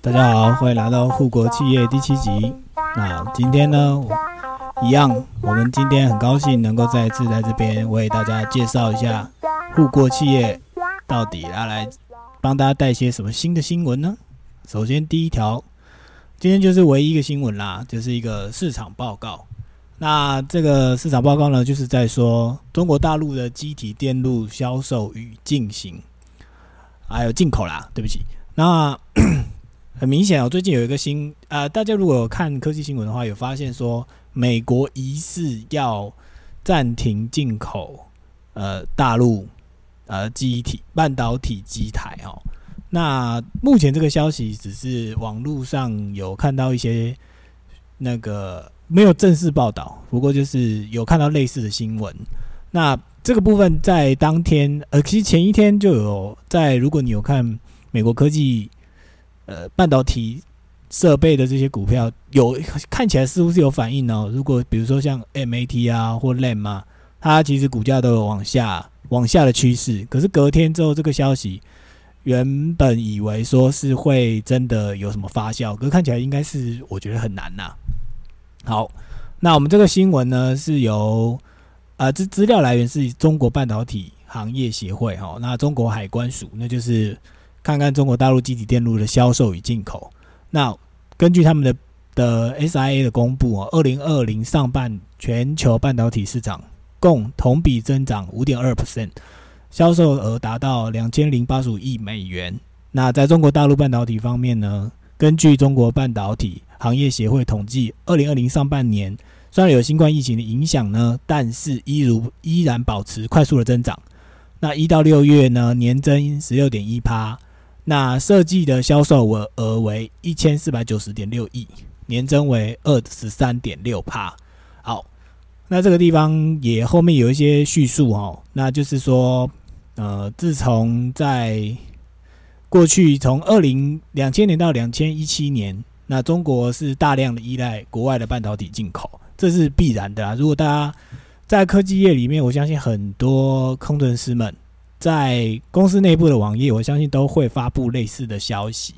大家好，欢迎来到护国企业第七集。那今天呢，一样，我们今天很高兴能够再次在这边为大家介绍一下护国企业到底要来帮大家带些什么新的新闻呢？首先第一条，今天就是唯一一个新闻啦，就是一个市场报告。那这个市场报告呢，就是在说中国大陆的机体电路销售与进行，还有进口啦。对不起，那 很明显哦，最近有一个新呃，大家如果有看科技新闻的话，有发现说美国疑似要暂停进口呃大陆呃机体半导体机台哦。那目前这个消息只是网络上有看到一些那个。没有正式报道，不过就是有看到类似的新闻。那这个部分在当天，呃，其实前一天就有在。如果你有看美国科技，呃，半导体设备的这些股票，有看起来似乎是有反应哦。如果比如说像 MAT 啊或 Lam 啊，它其实股价都有往下往下的趋势。可是隔天之后，这个消息原本以为说是会真的有什么发酵，可是看起来应该是我觉得很难呐。好，那我们这个新闻呢，是由呃，这资料来源是中国半导体行业协会哈，那中国海关署，那就是看看中国大陆机体电路的销售与进口。那根据他们的的 SIA 的公布哦，二零二零上半全球半导体市场共同比增长五点二 percent，销售额达到两千零八十五亿美元。那在中国大陆半导体方面呢，根据中国半导体行业协会统计，二零二零上半年虽然有新冠疫情的影响呢，但是依如依然保持快速的增长。那一到六月呢，年增十六点一趴。那设计的销售额额为一千四百九十点六亿，年增为二十三点六趴。好，那这个地方也后面有一些叙述哦，那就是说，呃，自从在过去从二零两千年到两千一七年。那中国是大量的依赖国外的半导体进口，这是必然的啊！如果大家在科技业里面，我相信很多工程师们在公司内部的网页，我相信都会发布类似的消息，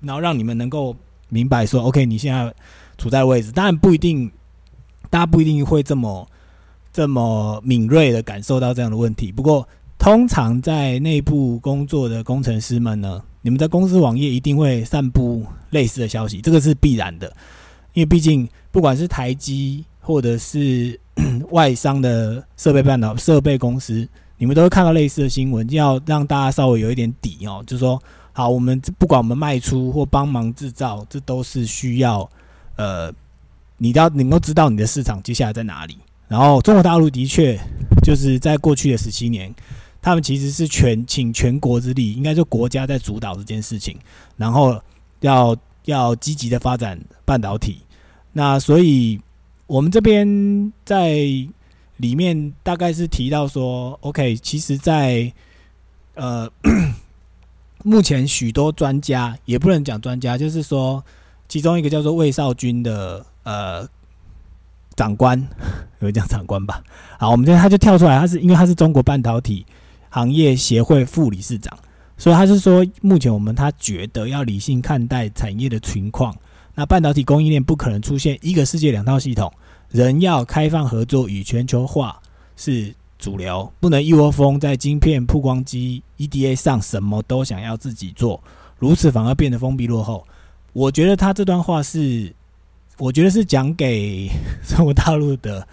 然后让你们能够明白说，OK，你现在处在位置。当然不一定，大家不一定会这么这么敏锐的感受到这样的问题。不过，通常在内部工作的工程师们呢？你们在公司网页一定会散布类似的消息，这个是必然的，因为毕竟不管是台积或者是 外商的设备半导设备公司，你们都会看到类似的新闻，要让大家稍微有一点底哦，就是说，好，我们不管我们卖出或帮忙制造，这都是需要，呃，你要能够知道你的市场接下来在哪里。然后中国大陆的确就是在过去的十七年。他们其实是全请全国之力，应该说国家在主导这件事情，然后要要积极的发展半导体。那所以我们这边在里面大概是提到说，OK，其实，在呃 目前许多专家也不能讲专家，就是说其中一个叫做魏少军的呃长官，有讲长官吧？好，我们这他就跳出来，他是因为他是中国半导体。行业协会副理事长，所以他是说，目前我们他觉得要理性看待产业的情况。那半导体供应链不可能出现一个世界两套系统，人要开放合作与全球化是主流，不能一窝蜂在晶片、曝光机、EDA 上什么都想要自己做，如此反而变得封闭落后。我觉得他这段话是，我觉得是讲给 中国大陆的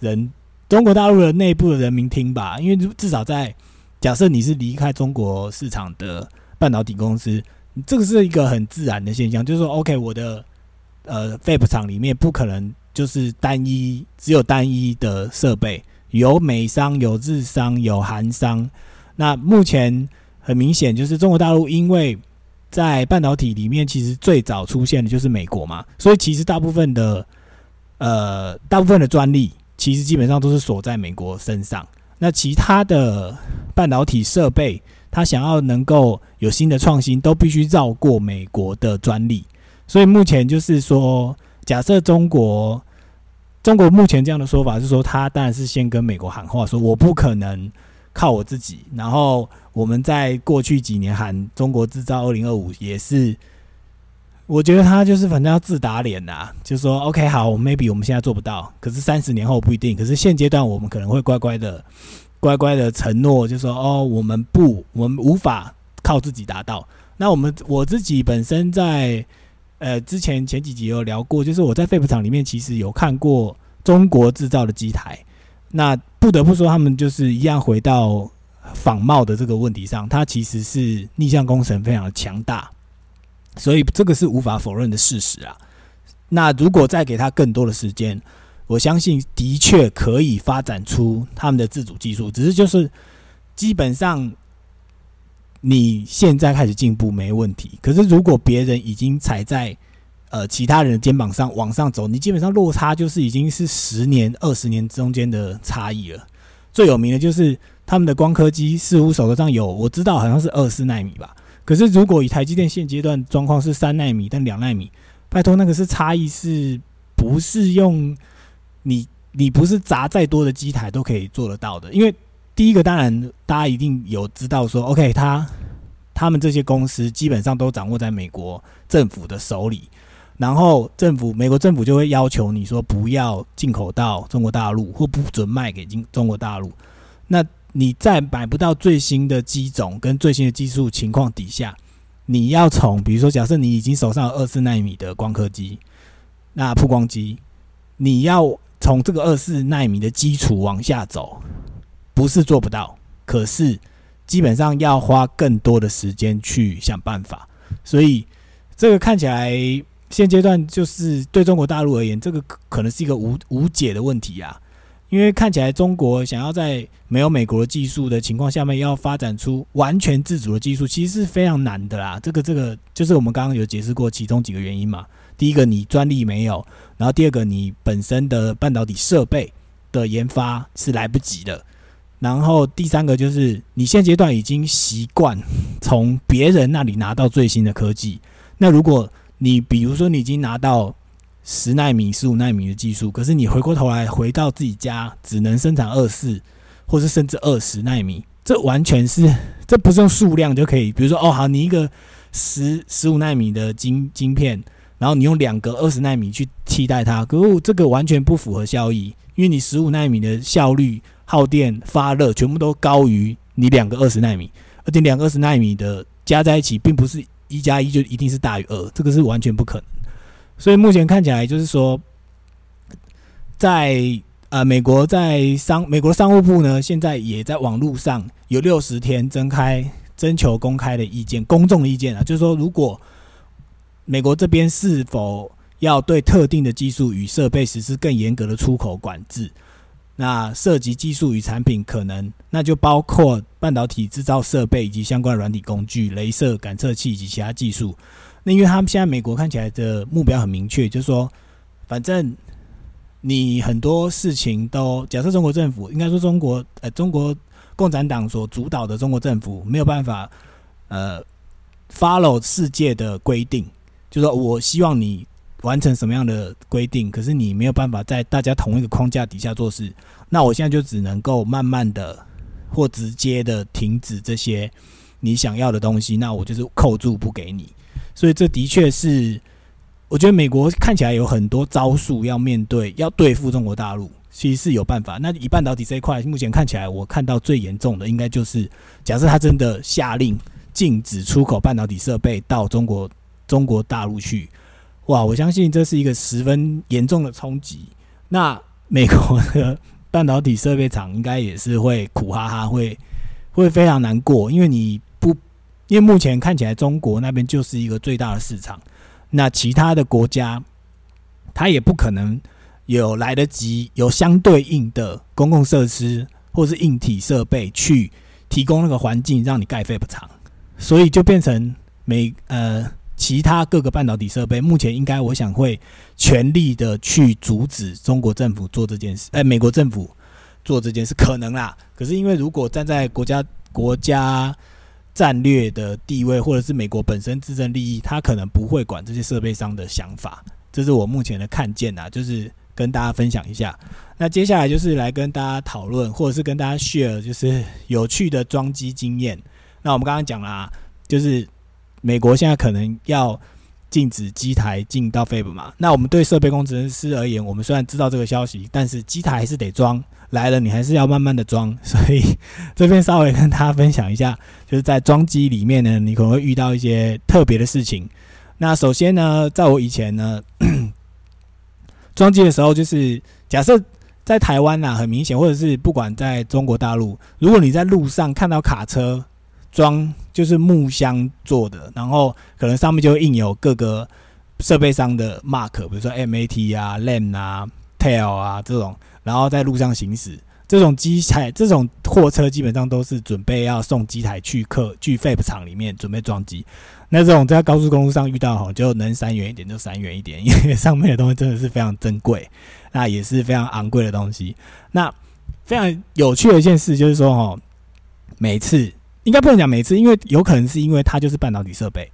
人、中国大陆的内部的人民听吧，因为至少在。假设你是离开中国市场的半导体公司，这个是一个很自然的现象，就是说，OK，我的呃 Fab 厂里面不可能就是单一只有单一的设备，有美商、有日商、有韩商。那目前很明显就是中国大陆，因为在半导体里面其实最早出现的就是美国嘛，所以其实大部分的呃大部分的专利其实基本上都是锁在美国身上。那其他的半导体设备，它想要能够有新的创新，都必须绕过美国的专利。所以目前就是说，假设中国中国目前这样的说法是说，他当然是先跟美国喊话，说我不可能靠我自己。然后我们在过去几年喊中国制造二零二五，也是我觉得他就是反正要自打脸呐，就说 OK 好，maybe 我们现在做不到，可是三十年后不一定。可是现阶段我们可能会乖乖的、乖乖的承诺，就说哦，我们不，我们无法靠自己达到。那我们我自己本身在。呃，之前前几集有聊过，就是我在废品厂里面其实有看过中国制造的机台，那不得不说他们就是一样回到仿冒的这个问题上，它其实是逆向工程非常的强大，所以这个是无法否认的事实啊。那如果再给他更多的时间，我相信的确可以发展出他们的自主技术，只是就是基本上。你现在开始进步没问题，可是如果别人已经踩在呃其他人的肩膀上往上走，你基本上落差就是已经是十年、二十年中间的差异了。最有名的就是他们的光刻机似乎手头上有，我知道好像是二四纳米吧。可是如果以台积电现阶段状况是三纳米，但两纳米，拜托那个是差异是不是用你你不是砸再多的机台都可以做得到的，因为。第一个当然，大家一定有知道说，OK，他他们这些公司基本上都掌握在美国政府的手里，然后政府美国政府就会要求你说不要进口到中国大陆，或不准卖给中中国大陆。那你在买不到最新的机种跟最新的技术情况底下，你要从比如说，假设你已经手上有二四纳米的光刻机，那曝光机，你要从这个二四纳米的基础往下走。不是做不到，可是基本上要花更多的时间去想办法，所以这个看起来现阶段就是对中国大陆而言，这个可能是一个无无解的问题啊。因为看起来中国想要在没有美国的技术的情况下面，要发展出完全自主的技术，其实是非常难的啦。这个这个就是我们刚刚有解释过其中几个原因嘛。第一个，你专利没有；然后第二个，你本身的半导体设备的研发是来不及的。然后第三个就是你现阶段已经习惯从别人那里拿到最新的科技。那如果你比如说你已经拿到十纳米、十五纳米的技术，可是你回过头来回到自己家只能生产二四，或是甚至二十纳米，这完全是这不是用数量就可以。比如说哦好，你一个十十五纳米的晶晶片，然后你用两个二十纳米去替代它，可是这个完全不符合效益，因为你十五纳米的效率。耗电、发热全部都高于你两个二十纳米，而且两个二十纳米的加在一起，并不是一加一就一定是大于二，这个是完全不可能。所以目前看起来就是说，在呃美国在商美国商务部呢，现在也在网络上有六十天征开征求公开的意见、公众意见啊，就是说如果美国这边是否要对特定的技术与设备实施更严格的出口管制。那涉及技术与产品，可能那就包括半导体制造设备以及相关软体工具、镭射感测器以及其他技术。那因为他们现在美国看起来的目标很明确，就是说，反正你很多事情都假设中国政府，应该说中国呃中国共产党所主导的中国政府没有办法呃 follow 世界的规定，就是说我希望你。完成什么样的规定？可是你没有办法在大家同一个框架底下做事。那我现在就只能够慢慢的或直接的停止这些你想要的东西。那我就是扣住不给你。所以这的确是，我觉得美国看起来有很多招数要面对，要对付中国大陆，其实是有办法。那以半导体这一块，目前看起来我看到最严重的，应该就是假设他真的下令禁止出口半导体设备到中国中国大陆去。哇，我相信这是一个十分严重的冲击。那美国的半导体设备厂应该也是会苦哈哈，会会非常难过，因为你，因为目前看起来中国那边就是一个最大的市场，那其他的国家，它也不可能有来得及有相对应的公共设施或是硬体设备去提供那个环境让你盖废不长，所以就变成美呃。其他各个半导体设备，目前应该我想会全力的去阻止中国政府做这件事，哎，美国政府做这件事可能啦。可是因为如果站在国家国家战略的地位，或者是美国本身自身利益，他可能不会管这些设备商的想法。这是我目前的看见啊，就是跟大家分享一下。那接下来就是来跟大家讨论，或者是跟大家 share 就是有趣的装机经验。那我们刚刚讲啦，就是美国现在可能要禁止机台进到 Fab 嘛。那我们对设备工程师而言，我们虽然知道这个消息，但是机台还是得装。来了，你还是要慢慢的装。所以这边稍微跟大家分享一下，就是在装机里面呢，你可能会遇到一些特别的事情。那首先呢，在我以前呢，装机的时候，就是假设。在台湾呐，很明显，或者是不管在中国大陆，如果你在路上看到卡车装就是木箱做的，然后可能上面就印有各个设备商的 mark，比如说 MAT 啊、Lam 啊、Tail 啊这种，然后在路上行驶，这种机台、这种货车基本上都是准备要送机台去客去 Fab 厂里面准备装机。那这种在高速公路上遇到吼，就能闪远一点就闪远一点，因为上面的东西真的是非常珍贵。那也是非常昂贵的东西。那非常有趣的一件事就是说，吼，每次应该不能讲每次，因为有可能是因为它就是半导体设备。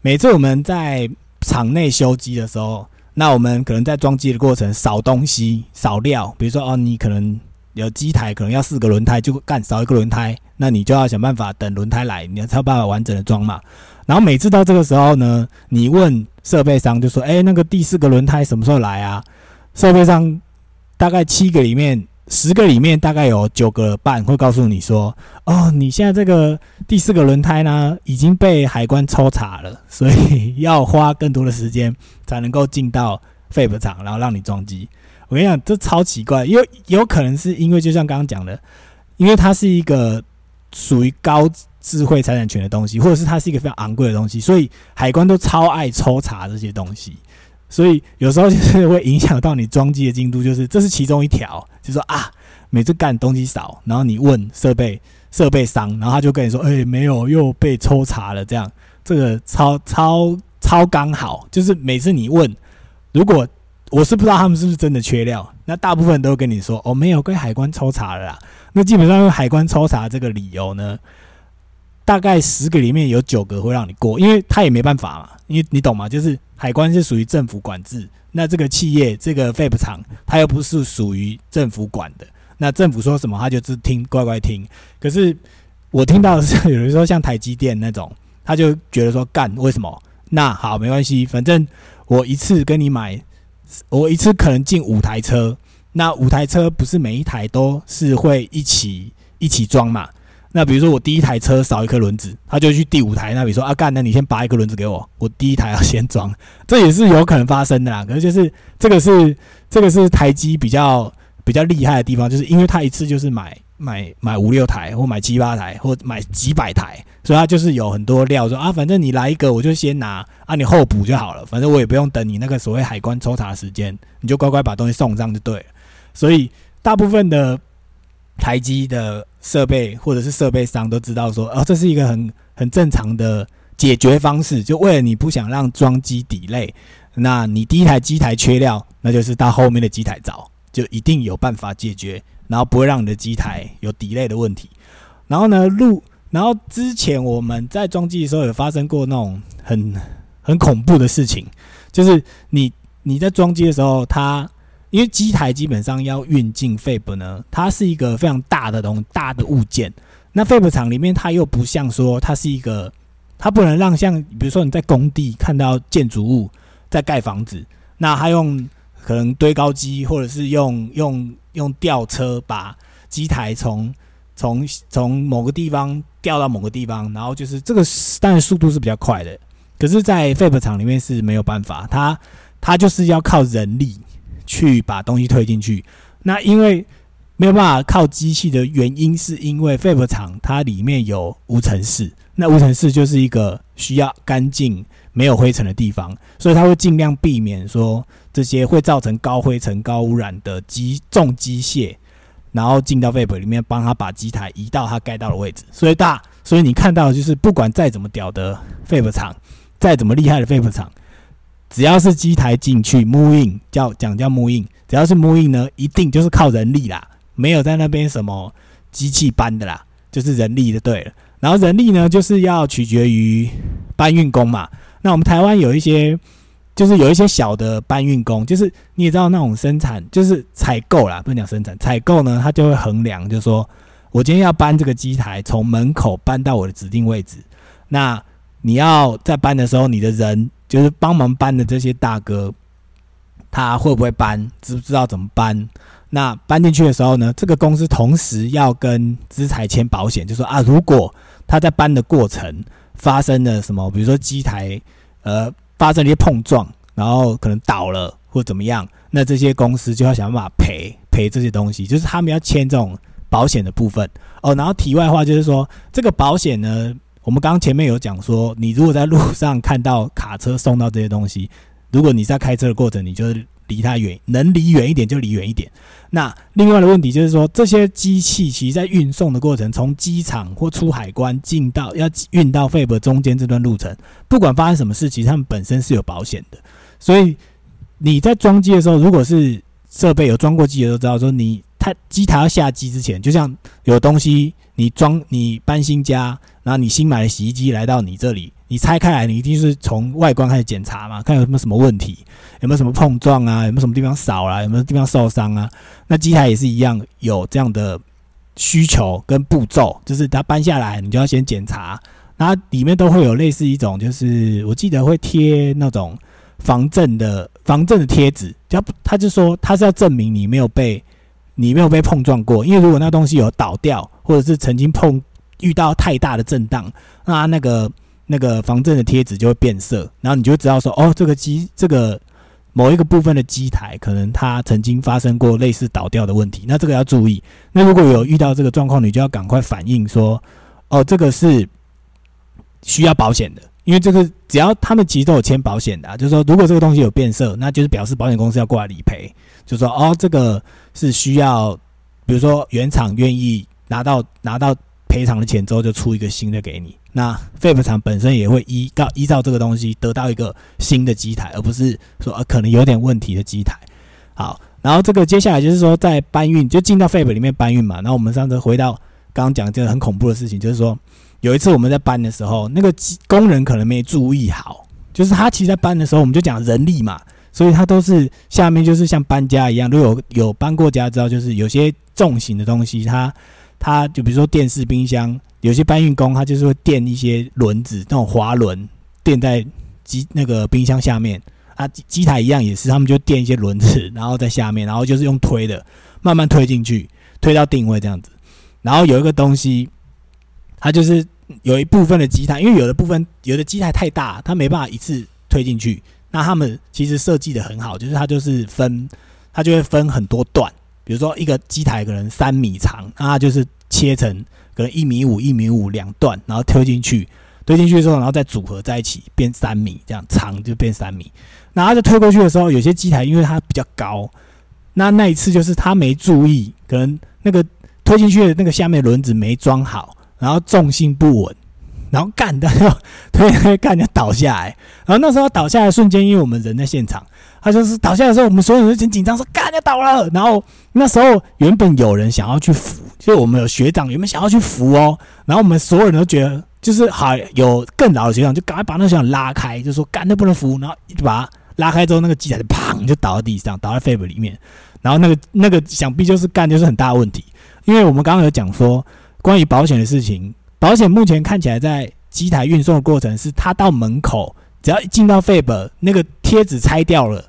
每次我们在场内修机的时候，那我们可能在装机的过程少东西、少料，比如说哦，你可能有机台可能要四个轮胎，就干少一个轮胎，那你就要想办法等轮胎来，你才有办法完整的装嘛。然后每次到这个时候呢，你问设备商就说：“哎，那个第四个轮胎什么时候来啊？”设备商大概七个里面，十个里面大概有九个半会告诉你说：“哦，你现在这个第四个轮胎呢已经被海关抽查了，所以要花更多的时间才能够进到废品厂，然后让你装机。”我跟你讲，这超奇怪，因为有可能是因为就像刚刚讲的，因为它是一个属于高智慧财产权的东西，或者是它是一个非常昂贵的东西，所以海关都超爱抽查这些东西。所以有时候就是会影响到你装机的进度，就是这是其中一条，就是说啊，每次干东西少，然后你问设备设备商，然后他就跟你说，哎，没有，又被抽查了，这样这个超超超刚好，就是每次你问，如果我是不知道他们是不是真的缺料，那大部分都跟你说，哦，没有，被海关抽查了，啦。那基本上用海关抽查这个理由呢。大概十个里面有九个会让你过，因为他也没办法嘛，因为你懂吗？就是海关是属于政府管制，那这个企业这个废 b 厂，它又不是属于政府管的，那政府说什么他就只听乖乖听。可是我听到的是，有人说像台积电那种，他就觉得说干为什么？那好没关系，反正我一次跟你买，我一次可能进五台车，那五台车不是每一台都是会一起一起装嘛？那比如说我第一台车少一颗轮子，他就去第五台。那比如说啊干，那你先拔一个轮子给我，我第一台要先装，这也是有可能发生的啦。可是就是这个是这个是台积比较比较厉害的地方，就是因为他一次就是买买买五六台，或买七八台，或买几百台，所以他就是有很多料，说啊反正你来一个我就先拿啊，你后补就好了，反正我也不用等你那个所谓海关抽查的时间，你就乖乖把东西送上就对了。所以大部分的。台积的设备或者是设备商都知道说，哦，这是一个很很正常的解决方式。就为了你不想让装机底累，那你第一台机台缺料，那就是到后面的机台找，就一定有办法解决，然后不会让你的机台有底累的问题。然后呢，路，然后之前我们在装机的时候有发生过那种很很恐怖的事情，就是你你在装机的时候，它。因为机台基本上要运进 Fab 呢，它是一个非常大的东大的物件。那 Fab 厂里面，它又不像说它是一个，它不能让像比如说你在工地看到建筑物在盖房子，那它用可能堆高机或者是用用用吊车把机台从从从某个地方吊到某个地方，然后就是这个当然速度是比较快的，可是，在 Fab 厂里面是没有办法，它它就是要靠人力。去把东西推进去，那因为没有办法靠机器的原因，是因为 Fab 厂它里面有无尘室，那无尘室就是一个需要干净、没有灰尘的地方，所以它会尽量避免说这些会造成高灰尘、高污染的机重机械，然后进到 Fab 里面，帮他把机台移到他该到的位置。所以大，所以你看到就是不管再怎么屌的 Fab 厂，再怎么厉害的 Fab 厂。只要是机台进去 m o v in 叫讲叫 move in，只要是 move in 呢，一定就是靠人力啦，没有在那边什么机器搬的啦，就是人力就对了。然后人力呢，就是要取决于搬运工嘛。那我们台湾有一些就是有一些小的搬运工，就是你也知道那种生产，就是采购啦，不能讲生产，采购呢，他就会衡量，就是说我今天要搬这个机台从门口搬到我的指定位置，那你要在搬的时候，你的人就是帮忙搬的这些大哥，他会不会搬，知不知道怎么搬？那搬进去的时候呢，这个公司同时要跟资材签保险，就说啊，如果他在搬的过程发生了什么，比如说机台呃发生了一些碰撞，然后可能倒了或怎么样，那这些公司就要想办法赔赔这些东西，就是他们要签这种保险的部分哦。然后题外话就是说，这个保险呢，我们刚刚前面有讲说，你如果在路上看到卡车送到这些东西，如果你在开车的过程，你就离它远，能离远一点就离远一点。那另外的问题就是说，这些机器其实在运送的过程，从机场或出海关进到要运到费伯中间这段路程，不管发生什么事，其实他们本身是有保险的。所以你在装机的时候，如果是设备有装过机的都知道，说你它机台要下机之前，就像有东西你装你搬新家，然后你新买的洗衣机来到你这里。你拆开来，你一定是从外观开始检查嘛，看有没有什么问题，有没有什么碰撞啊，有没有什么地方少了，有没有地方受伤啊？那机台也是一样，有这样的需求跟步骤，就是它搬下来，你就要先检查，然后里面都会有类似一种，就是我记得会贴那种防震的防震的贴纸，就他就说他是要证明你没有被你没有被碰撞过，因为如果那东西有倒掉，或者是曾经碰遇到太大的震荡，那那个。那个防震的贴纸就会变色，然后你就知道说，哦，这个机这个某一个部分的机台可能它曾经发生过类似倒掉的问题，那这个要注意。那如果有遇到这个状况，你就要赶快反映说，哦，这个是需要保险的，因为这个只要他们其实都有签保险的，就是说如果这个东西有变色，那就是表示保险公司要过来理赔，就说哦，这个是需要，比如说原厂愿意拿到拿到赔偿的钱之后，就出一个新的给你。那费普厂本身也会依照依照这个东西得到一个新的机台，而不是说呃可能有点问题的机台。好，然后这个接下来就是说在搬运就进到费普里面搬运嘛。然后我们上次回到刚刚讲这个很恐怖的事情，就是说有一次我们在搬的时候，那个工人可能没注意好，就是他其实在搬的时候，我们就讲人力嘛，所以他都是下面就是像搬家一样，如果有有搬过家知道，就是有些重型的东西，它它就比如说电视、冰箱。有些搬运工他就是会垫一些轮子，那种滑轮垫在机那个冰箱下面啊，机台一样也是，他们就垫一些轮子，然后在下面，然后就是用推的慢慢推进去，推到定位这样子。然后有一个东西，它就是有一部分的机台，因为有的部分有的机台太大，它没办法一次推进去。那他们其实设计的很好，就是它就是分，它就会分很多段，比如说一个机台可能三米长，那它就是切成。可能一米五、一米五两段，然后推进去，推进去之后，然后再组合在一起变三米，这样长就变三米。然后就推过去的时候，有些机台因为它比较高，那那一次就是他没注意，可能那个推进去的那个下面轮子没装好，然后重心不稳，然后干的就推推干就倒下来。然后那时候倒下来瞬间，因为我们人在现场。他就是倒下来的时候，我们所有人都很紧张，说：“干就倒了！”然后那时候原本有人想要去扶，就我们有学长原本想要去扶哦。然后我们所有人都觉得，就是好有更老的学长就赶快把那个学长拉开，就说：“干那不能扶。”然后就把他拉开之后，那个机台就砰就倒在地上，倒在肺部里面。然后那个那个想必就是干就是很大问题，因为我们刚刚有讲说关于保险的事情，保险目前看起来在机台运送的过程是，他到门口只要一进到肺部，那个贴纸拆掉了。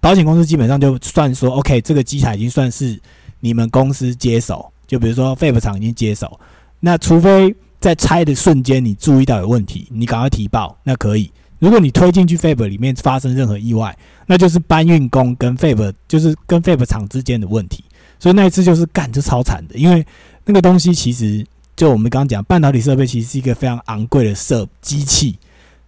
保险公司基本上就算说，OK，这个机台已经算是你们公司接手，就比如说费普厂已经接手，那除非在拆的瞬间你注意到有问题，你赶快提报，那可以。如果你推进去费普里面发生任何意外，那就是搬运工跟费普就是跟费普厂之间的问题。所以那一次就是干就超惨的，因为那个东西其实就我们刚刚讲半导体设备，其实是一个非常昂贵的设机器，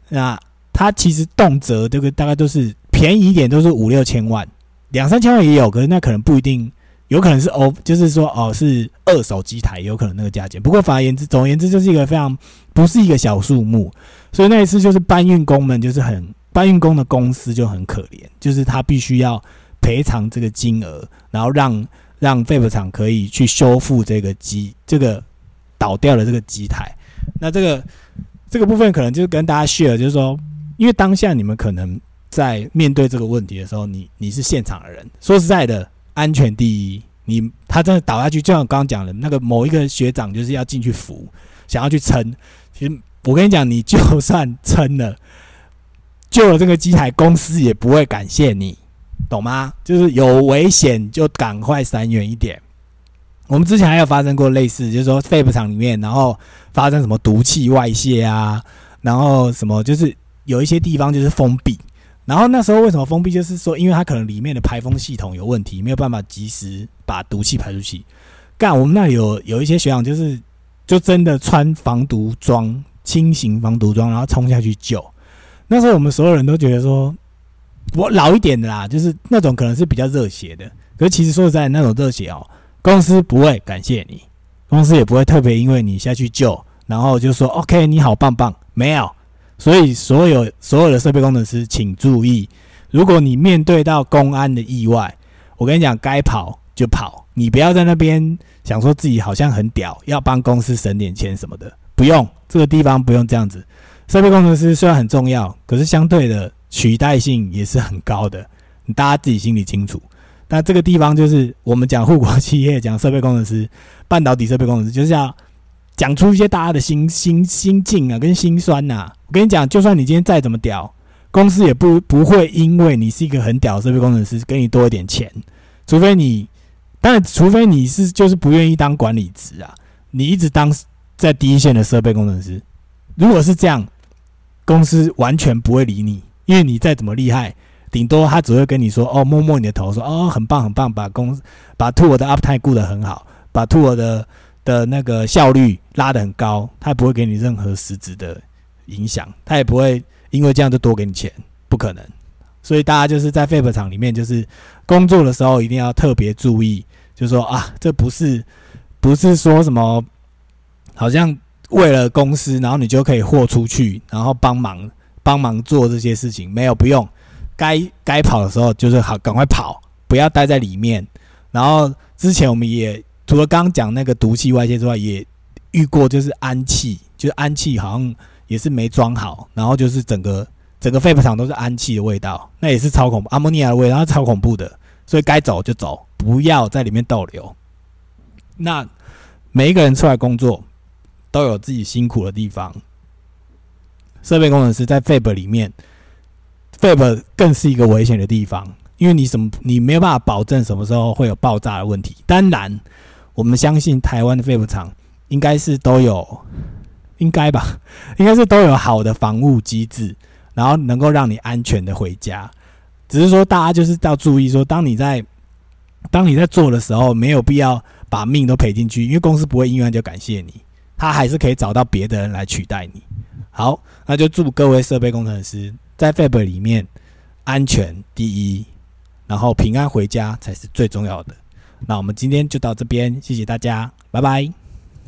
那它其实动辄这个大概都是。便宜一点都是五六千万，两三千万也有，可是那可能不一定，有可能是哦，就是说哦是二手机台，有可能那个价钱。不过反而言之，总而言之就是一个非常不是一个小数目，所以那一次就是搬运工们就是很搬运工的公司就很可怜，就是他必须要赔偿这个金额，然后让让废布厂可以去修复这个机这个倒掉的这个机台。那这个这个部分可能就是跟大家 share，就是说，因为当下你们可能。在面对这个问题的时候，你你是现场的人，说实在的，安全第一。你他真的倒下去，就像我刚刚讲的，那个某一个学长就是要进去扶，想要去撑。其实我跟你讲，你就算撑了，救了这个机台，公司也不会感谢你，懂吗？就是有危险就赶快闪远一点。我们之前还有发生过类似，就是说废厂里面，然后发生什么毒气外泄啊，然后什么就是有一些地方就是封闭。然后那时候为什么封闭？就是说，因为它可能里面的排风系统有问题，没有办法及时把毒气排出去。干，我们那里有有一些学长，就是就真的穿防毒装、轻型防毒装，然后冲下去救。那时候我们所有人都觉得说，我老一点的啦，就是那种可能是比较热血的。可是其实说实在，那种热血哦，公司不会感谢你，公司也不会特别因为你下去救，然后就说 OK，你好棒棒，没有。所以，所有所有的设备工程师，请注意，如果你面对到公安的意外，我跟你讲，该跑就跑，你不要在那边想说自己好像很屌，要帮公司省点钱什么的，不用，这个地方不用这样子。设备工程师虽然很重要，可是相对的取代性也是很高的，大家自己心里清楚。那这个地方就是我们讲护国企业，讲设备工程师，半导体设备工程师，就是要讲出一些大家的心心心境啊，跟心酸呐。我跟你讲，就算你今天再怎么屌，公司也不不会因为你是一个很屌的设备工程师，给你多一点钱。除非你，当然，除非你是就是不愿意当管理职啊，你一直当在第一线的设备工程师。如果是这样，公司完全不会理你，因为你再怎么厉害，顶多他只会跟你说：“哦，摸摸你的头，说哦，很棒很棒，把公把 t o 的 uptime 顾得很好，把 t o 的的那个效率拉得很高。”他也不会给你任何实质的。影响他也不会因为这样就多给你钱，不可能。所以大家就是在废品厂里面，就是工作的时候一定要特别注意，就说啊，这不是不是说什么，好像为了公司，然后你就可以豁出去，然后帮忙帮忙做这些事情，没有不用。该该跑的时候就是好，赶快跑，不要待在里面。然后之前我们也除了刚刚讲那个毒气外泄之外，也遇过就是氨气，就是氨气好像。也是没装好，然后就是整个整个废品厂都是氨气的味道，那也是超恐怖，阿莫尼亚的味道超恐怖的，所以该走就走，不要在里面逗留。那每一个人出来工作都有自己辛苦的地方，设备工程师在废品里面，废品更是一个危险的地方，因为你什么你没有办法保证什么时候会有爆炸的问题。当然，我们相信台湾的废品厂应该是都有。应该吧，应该是都有好的防护机制，然后能够让你安全的回家。只是说大家就是要注意，说当你在当你在做的时候，没有必要把命都赔进去，因为公司不会因为就感谢你，他还是可以找到别的人来取代你。好，那就祝各位设备工程师在 Fab 里面安全第一，然后平安回家才是最重要的。那我们今天就到这边，谢谢大家，拜拜。